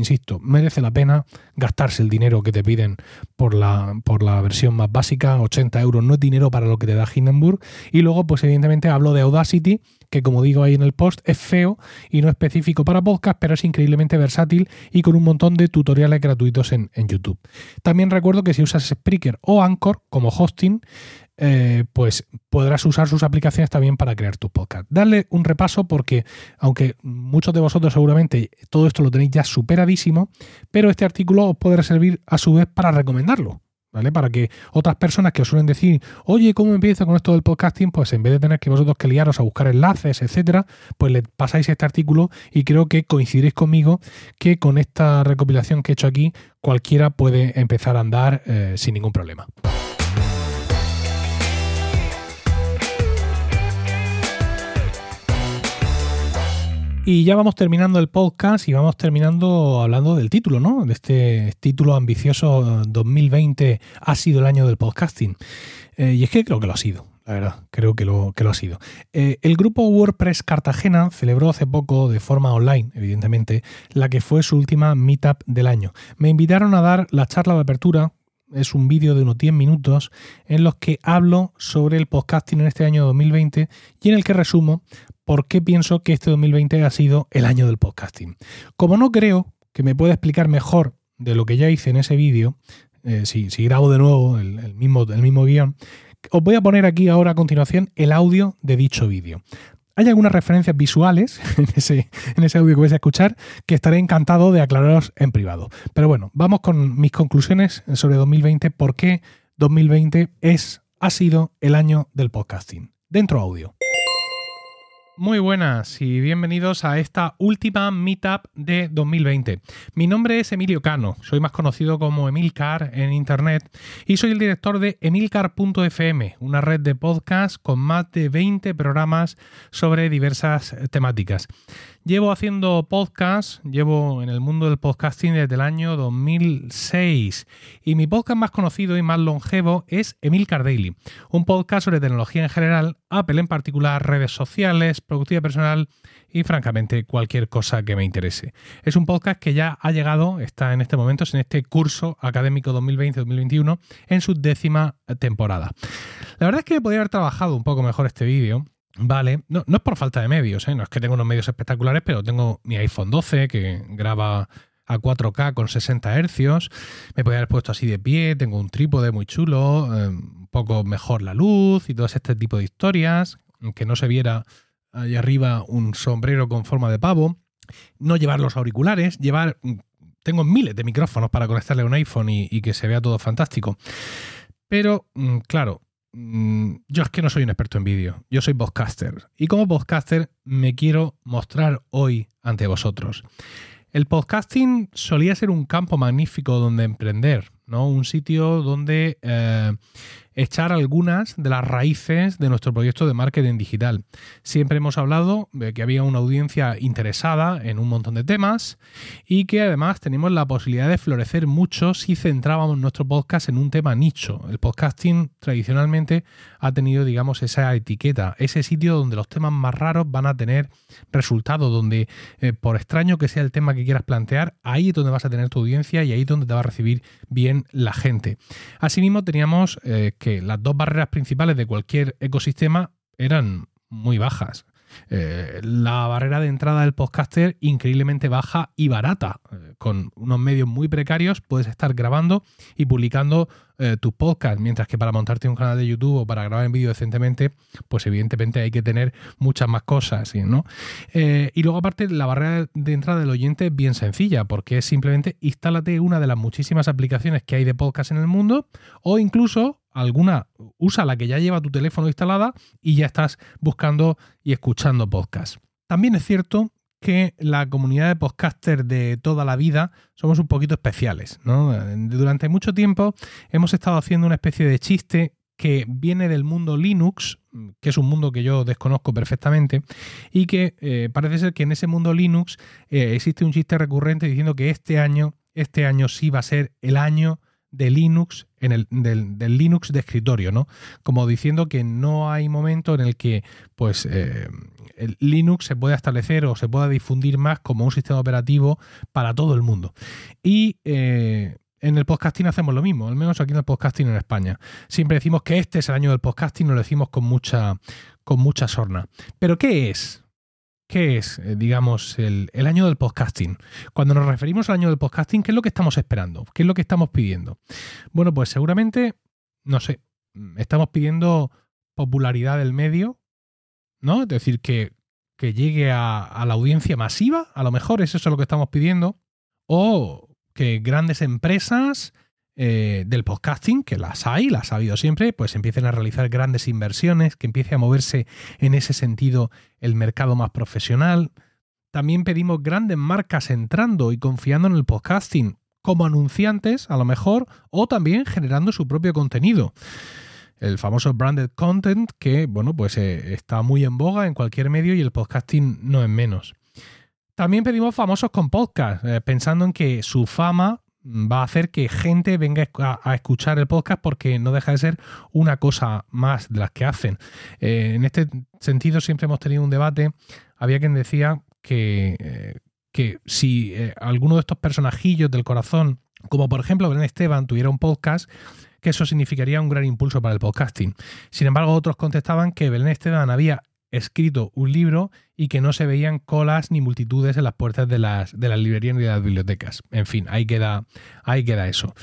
insisto, merece la pena gastarse el dinero que te piden por la, por la versión más básica, 80 euros no es dinero para lo que te da Hindenburg. Y luego, pues evidentemente hablo de Audacity, que como digo ahí en el post, es feo y no específico para podcast, pero es increíblemente versátil y con un montón de tutoriales gratuitos en, en YouTube. También recuerdo que si usas Spreaker o Anchor como hosting, eh, pues podrás usar sus aplicaciones también para crear tu podcast. Darle un repaso porque, aunque muchos de vosotros seguramente todo esto lo tenéis ya superadísimo, pero este artículo os podrá servir a su vez para recomendarlo. ¿Vale? Para que otras personas que os suelen decir, oye, ¿cómo empiezo con esto del podcasting? Pues en vez de tener que vosotros que liaros a buscar enlaces, etcétera, pues le pasáis este artículo y creo que coincidiréis conmigo que con esta recopilación que he hecho aquí, cualquiera puede empezar a andar eh, sin ningún problema. Y ya vamos terminando el podcast y vamos terminando hablando del título, ¿no? De este título ambicioso 2020 ha sido el año del podcasting. Eh, y es que creo que lo ha sido, la verdad, creo que lo, que lo ha sido. Eh, el grupo WordPress Cartagena celebró hace poco, de forma online, evidentemente, la que fue su última meetup del año. Me invitaron a dar la charla de apertura es un vídeo de unos 10 minutos en los que hablo sobre el podcasting en este año 2020 y en el que resumo por qué pienso que este 2020 ha sido el año del podcasting. Como no creo que me pueda explicar mejor de lo que ya hice en ese vídeo, eh, si, grabo de nuevo el, mismo, el mismo guion, os voy a poner aquí ahora a continuación el audio de dicho vídeo. Hay algunas referencias visuales <laughs> en ese, en ese audio que vais a escuchar que estaré encantado de aclararos en privado. Pero bueno, vamos con mis conclusiones sobre 2020, por qué 2020 es, ha sido el año del podcasting. Dentro audio. Muy buenas y bienvenidos a esta última meetup de 2020. Mi nombre es Emilio Cano, soy más conocido como Emilcar en internet y soy el director de emilcar.fm, una red de podcasts con más de 20 programas sobre diversas temáticas. Llevo haciendo podcast, llevo en el mundo del podcasting desde el año 2006 y mi podcast más conocido y más longevo es Emilcar Daily, un podcast sobre tecnología en general, Apple en particular, redes sociales, productividad personal y francamente cualquier cosa que me interese. Es un podcast que ya ha llegado, está en este momento, en este curso académico 2020-2021 en su décima temporada. La verdad es que podría haber trabajado un poco mejor este vídeo Vale, no, no, es por falta de medios, ¿eh? no es que tengo unos medios espectaculares, pero tengo mi iPhone 12 que graba a 4K con 60 Hz, me podría haber puesto así de pie, tengo un trípode muy chulo, eh, un poco mejor la luz y todo este tipo de historias, que no se viera ahí arriba un sombrero con forma de pavo, no llevar los auriculares, llevar tengo miles de micrófonos para conectarle a un iPhone y, que se vea todo fantástico. Pero, mm, claro, mm, yo es que no soy un experto en vídeo, yo soy podcaster. Y como podcaster me quiero mostrar hoy ante vosotros. El podcasting solía ser un campo magnífico donde emprender, ¿no? Un sitio donde eh, echar algunas de las raíces de nuestro proyecto de marketing digital. Siempre hemos hablado de que había una audiencia interesada en un montón de temas y que además tenemos la posibilidad de florecer mucho si centrábamos nuestro podcast en un tema nicho. El podcasting tradicionalmente ha tenido, digamos, esa etiqueta, ese sitio donde los temas más raros van a tener resultados, donde eh, por extraño que sea el tema que quieras plantear, ahí es donde vas a tener tu audiencia y ahí es donde te va a recibir bien la gente. Asimismo, teníamos eh, que las dos barreras principales de cualquier ecosistema eran muy bajas. Eh, la barrera de entrada del podcaster increíblemente baja y barata. Eh, con unos medios muy precarios puedes estar grabando y publicando eh, tus mientras que para montarte un canal de YouTube o para grabar en vídeo decentemente, pues evidentemente hay que tener muchas más cosas, ¿no? y luego aparte la barrera de entrada del oyente es bien sencilla, porque es simplemente instálate una de las muchísimas aplicaciones que hay de podcast en el mundo o incluso alguna, usa la que ya lleva tu teléfono instalada y ya estás buscando y escuchando podcast. También es cierto que la comunidad de podcasters de toda la vida somos un poquito especiales. Durante mucho tiempo hemos estado haciendo una especie de chiste que viene del mundo Linux, que es un mundo que yo desconozco perfectamente, y que eh, parece ser que en ese mundo Linux eh, existe un chiste recurrente diciendo que este año, este año sí va a ser el año de Linux, en el, del, Linux de escritorio, ¿no? Como diciendo que no hay momento en el que, pues, eh, el Linux se pueda establecer o se pueda difundir más como un sistema operativo para todo el mundo. Y eh, en el podcasting hacemos lo mismo, al menos aquí en el podcasting en España. Siempre decimos que este es el año del podcasting, lo decimos con mucha, con mucha sorna. Pero ¿qué es? ¿Qué es, eh, digamos, el, año del podcasting? Cuando nos referimos al año del podcasting, ¿qué es lo que estamos esperando? ¿Qué es lo que estamos pidiendo? Bueno, pues seguramente, no sé, estamos pidiendo popularidad del medio, ¿no? Es decir, que, llegue a, a, la audiencia masiva, a lo mejor es eso lo que estamos pidiendo, o que grandes empresas eh, del podcasting, que las hay, las ha habido siempre, pues empiecen a realizar grandes inversiones, que empiece a moverse en ese sentido el mercado más profesional. También pedimos grandes marcas entrando y confiando en el podcasting como anunciantes, a lo mejor, o también generando su propio contenido. El famoso branded content que, bueno, pues eh, está muy en boga en cualquier medio y el podcasting no es menos. También pedimos famosos con podcast, eh, pensando en que su fama va a hacer que gente venga a, escuchar el podcast porque no deja de ser una cosa más de las que hacen. Eh, en este sentido siempre hemos tenido un debate. Había quien decía que, eh, que si eh, alguno de estos personajillos del corazón, como por ejemplo Belén Esteban, tuviera un podcast, que eso significaría un gran impulso para el podcasting. Sin embargo, otros contestaban que Belén Esteban había escrito un libro y que no se veían colas ni multitudes en las puertas de las, de las librerías ni de las bibliotecas. En fin, ahí queda, ahí queda eso.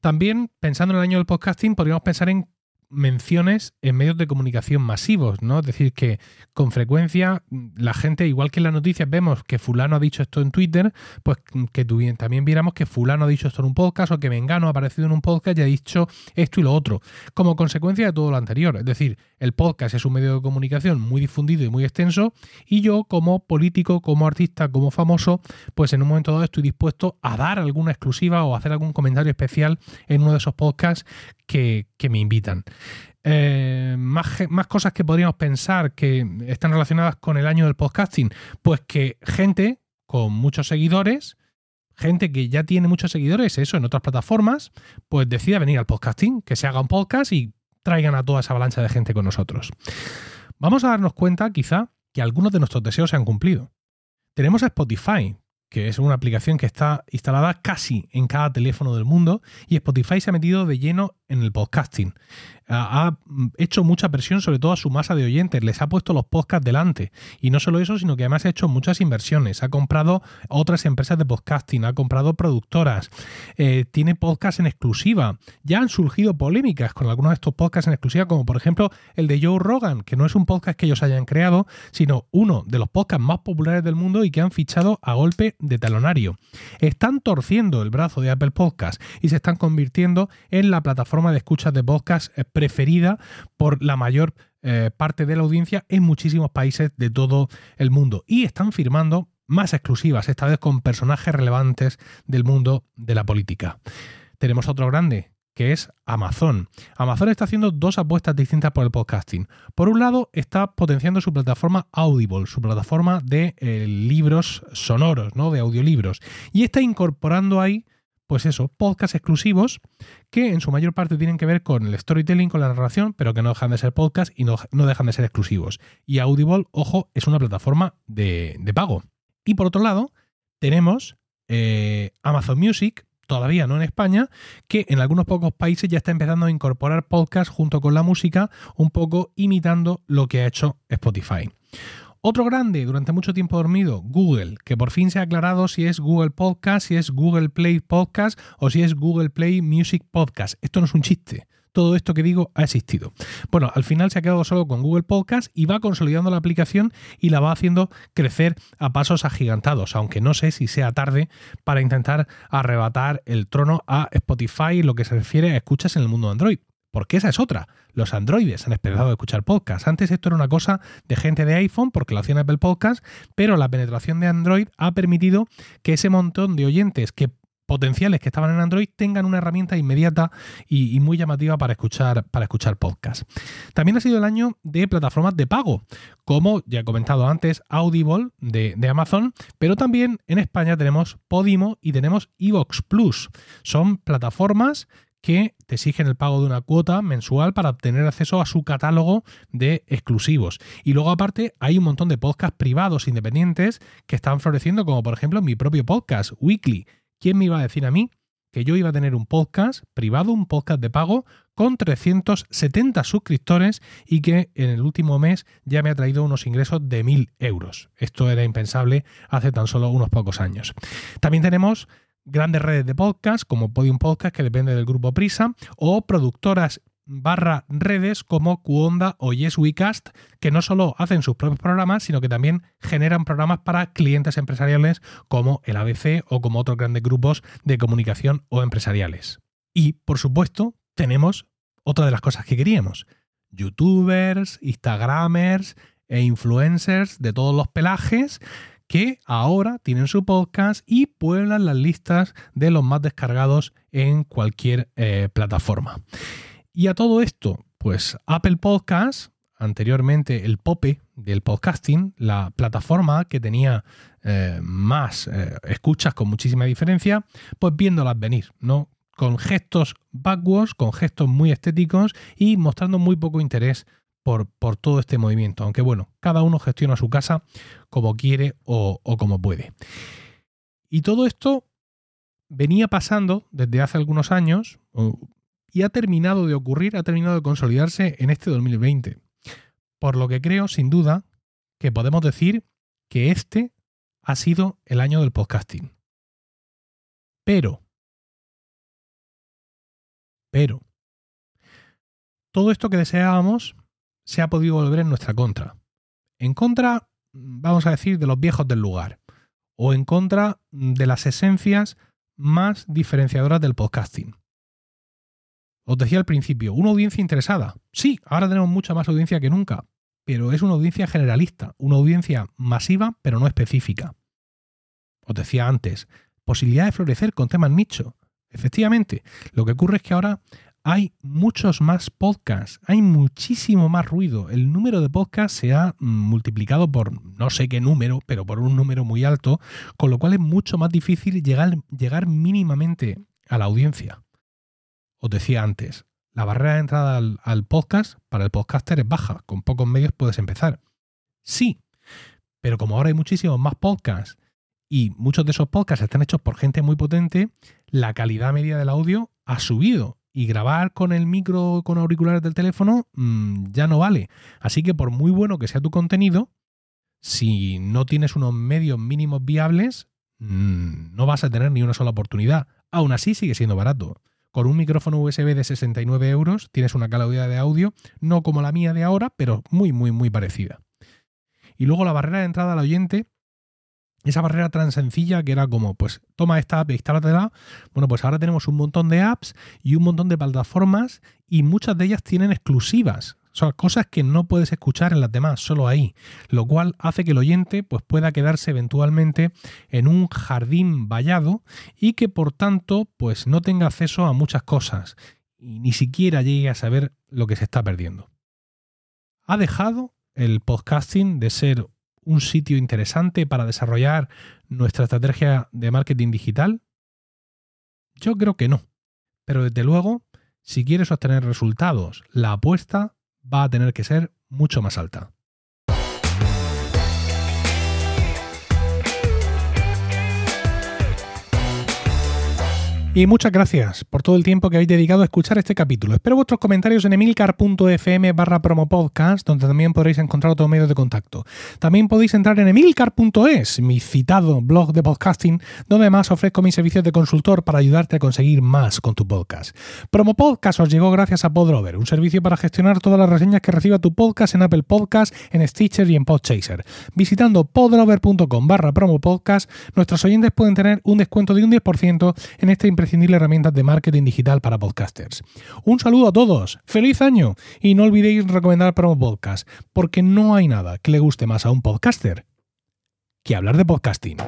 También, pensando en el año del podcasting, podríamos pensar en menciones en medios de comunicación masivos, ¿no? Es decir, que con frecuencia la gente, igual que en las noticias vemos que fulano ha dicho esto en Twitter, pues que también viéramos que fulano ha dicho esto en un podcast o que Mengano ha aparecido en un podcast y ha dicho esto y lo otro, como consecuencia de todo lo anterior. Es decir, el podcast es un medio de comunicación muy difundido y muy extenso y yo como político, como artista, como famoso, pues en un momento dado estoy dispuesto a dar alguna exclusiva o hacer algún comentario especial en uno de esos podcasts que, me invitan. Eh, más, más, cosas que podríamos pensar que están relacionadas con el año del podcasting, pues que gente con muchos seguidores, gente que ya tiene muchos seguidores, eso en otras plataformas, pues decida venir al podcasting, que se haga un podcast y traigan a toda esa avalancha de gente con nosotros. Vamos a darnos cuenta, quizá, que algunos de nuestros deseos se han cumplido. Tenemos Spotify, que es una aplicación que está instalada casi en cada teléfono del mundo, y Spotify se ha metido de lleno en el podcasting. Ha hecho mucha presión sobre todo a su masa de oyentes, les ha puesto los podcasts delante. Y no solo eso, sino que además ha hecho muchas inversiones, ha comprado otras empresas de podcasting, ha comprado productoras, eh, tiene podcasts en exclusiva. Ya han surgido polémicas con algunos de estos podcasts en exclusiva, como por ejemplo el de Joe Rogan, que no es un podcast que ellos hayan creado, sino uno de los podcasts más populares del mundo y que han fichado a golpe de talonario. Están torciendo el brazo de Apple Podcast y se están convirtiendo en la plataforma de escuchas de podcast preferida por la mayor eh, parte de la audiencia en muchísimos países de todo el mundo. Y están firmando más exclusivas, esta vez con personajes relevantes del mundo de la política. Tenemos otro grande, que es Amazon. Amazon está haciendo dos apuestas distintas por el podcasting. Por un lado, está potenciando su plataforma Audible, su plataforma de eh, libros sonoros, ¿no? De audiolibros. Y está incorporando ahí, pues eso, podcasts exclusivos que en su mayor parte tienen que ver con el storytelling, con la narración, pero que no dejan de ser podcast y no, dejan de ser exclusivos. Y Audible, ojo, es una plataforma de, pago. Y por otro lado, tenemos eh, Amazon Music, todavía no en España, que en algunos pocos países ya está empezando a incorporar podcast junto con la música, un poco imitando lo que ha hecho Spotify. Otro grande, durante mucho tiempo dormido, Google, que por fin se ha aclarado si es Google Podcast, si es Google Play Podcast o si es Google Play Music Podcast. Esto no es un chiste todo esto que digo ha existido. Bueno, al final se ha quedado solo con Google Podcast y va consolidando la aplicación y la va haciendo crecer a pasos agigantados, aunque no sé si sea tarde para intentar arrebatar el trono a Spotify lo que se refiere a escuchas en el mundo Android. Porque esa es otra. Los androides han empezado a escuchar podcasts. Antes esto era una cosa de gente de iPhone porque lo hacían Apple Podcast, pero la penetración de Android ha permitido que ese montón de oyentes que potenciales que estaban en Android tengan una herramienta inmediata y, muy llamativa para escuchar, para escuchar podcasts. También ha sido el año de plataformas de pago, como ya he comentado antes, Audible de, de Amazon, pero también en España tenemos Podimo y tenemos Evox Plus. Son plataformas que te exigen el pago de una cuota mensual para obtener acceso a su catálogo de exclusivos. Y luego aparte hay un montón de podcasts privados independientes que están floreciendo, como por ejemplo mi propio podcast, Weekly, ¿Quién me iba a decir a mí que yo iba a tener un podcast privado, un podcast de pago, con 370 suscriptores y que en el último mes ya me ha traído unos ingresos de 1.000 euros? Esto era impensable hace tan solo unos pocos años. También tenemos grandes redes de podcast como Podium Podcast, que depende del grupo Prisa, o productoras barra redes como Cuonda o Yes que no solo hacen sus propios programas, sino que también generan programas para clientes empresariales como el ABC o como otros grandes grupos de comunicación o empresariales. Y, por supuesto, tenemos otra de las cosas que queríamos. Youtubers, Instagramers e influencers de todos los pelajes que ahora tienen su podcast y pueblan las listas de los más descargados en cualquier eh, plataforma. Y a todo esto, pues Apple Podcast, anteriormente el Pope del podcasting, la plataforma que tenía eh, más eh, escuchas con muchísima diferencia, pues viéndolas venir, ¿no? Con gestos backwards, con gestos muy estéticos y mostrando muy poco interés por, por, todo este movimiento. Aunque bueno, cada uno gestiona su casa como quiere o, o como puede. Y todo esto venía pasando desde hace algunos años, y ha terminado de ocurrir, ha terminado de consolidarse en este 2020. Por lo que creo, sin duda, que podemos decir que este ha sido el año del podcasting. Pero, pero, todo esto que deseábamos se ha podido volver en nuestra contra. En contra, vamos a decir, de los viejos del lugar. O en contra de las esencias más diferenciadoras del podcasting. Os decía al principio, una audiencia interesada. Sí, ahora tenemos mucha más audiencia que nunca, pero es una audiencia generalista, una audiencia masiva, pero no específica. Os decía antes, posibilidad de florecer con temas nicho. Efectivamente, lo que ocurre es que ahora hay muchos más podcasts, hay muchísimo más ruido. El número de podcasts se ha multiplicado por no sé qué número, pero por un número muy alto, con lo cual es mucho más difícil llegar, llegar mínimamente a la audiencia os decía antes, la barrera de entrada al, podcast para el podcaster es baja, con pocos medios puedes empezar. Sí, pero como ahora hay muchísimos más podcasts y muchos de esos podcasts están hechos por gente muy potente, la calidad media del audio ha subido y grabar con el micro con auriculares del teléfono mm, ya no vale. Así que por muy bueno que sea tu contenido, si no tienes unos medios mínimos viables, mm, no vas a tener ni una sola oportunidad. Aún así sigue siendo barato. Con un micrófono USB de 69 euros tienes una calidad de audio, no como la mía de ahora, pero muy, muy, muy parecida. Y luego la barrera de entrada al oyente esa barrera tan sencilla que era como, pues toma esta app e instálatela. Bueno, pues ahora tenemos un montón de apps y un montón de plataformas y muchas de ellas tienen exclusivas. O sea, cosas que no puedes escuchar en las demás, solo ahí. Lo cual hace que el oyente pues, pueda quedarse eventualmente en un jardín vallado y que por tanto pues, no tenga acceso a muchas cosas y ni siquiera llegue a saber lo que se está perdiendo. Ha dejado el podcasting de ser un sitio interesante para desarrollar nuestra estrategia de marketing digital? Yo creo que no. Pero desde luego, si quieres obtener resultados, la apuesta va a tener que ser mucho más alta. Y muchas gracias por todo el tiempo que habéis dedicado a escuchar este capítulo. Espero vuestros comentarios en emilcar.fm barra promopodcast, donde también podréis encontrar otros medios de contacto. También podéis entrar en emilcar.es, mi citado blog de podcasting, donde además ofrezco mis servicios de consultor para ayudarte a conseguir más con tu podcast. Promopodcast os llegó gracias a Podrover, un servicio para gestionar todas las reseñas que reciba tu podcast en Apple Podcast, en Stitcher y en Podchaser. Visitando podrover.com barra promopodcast, nuestros oyentes pueden tener un descuento de un 10% en este impresionante herramientas de marketing digital para podcasters. Un saludo a todos, feliz año y no olvidéis recomendar Promo Podcast, porque no hay nada que le guste más a un podcaster que hablar de podcasting.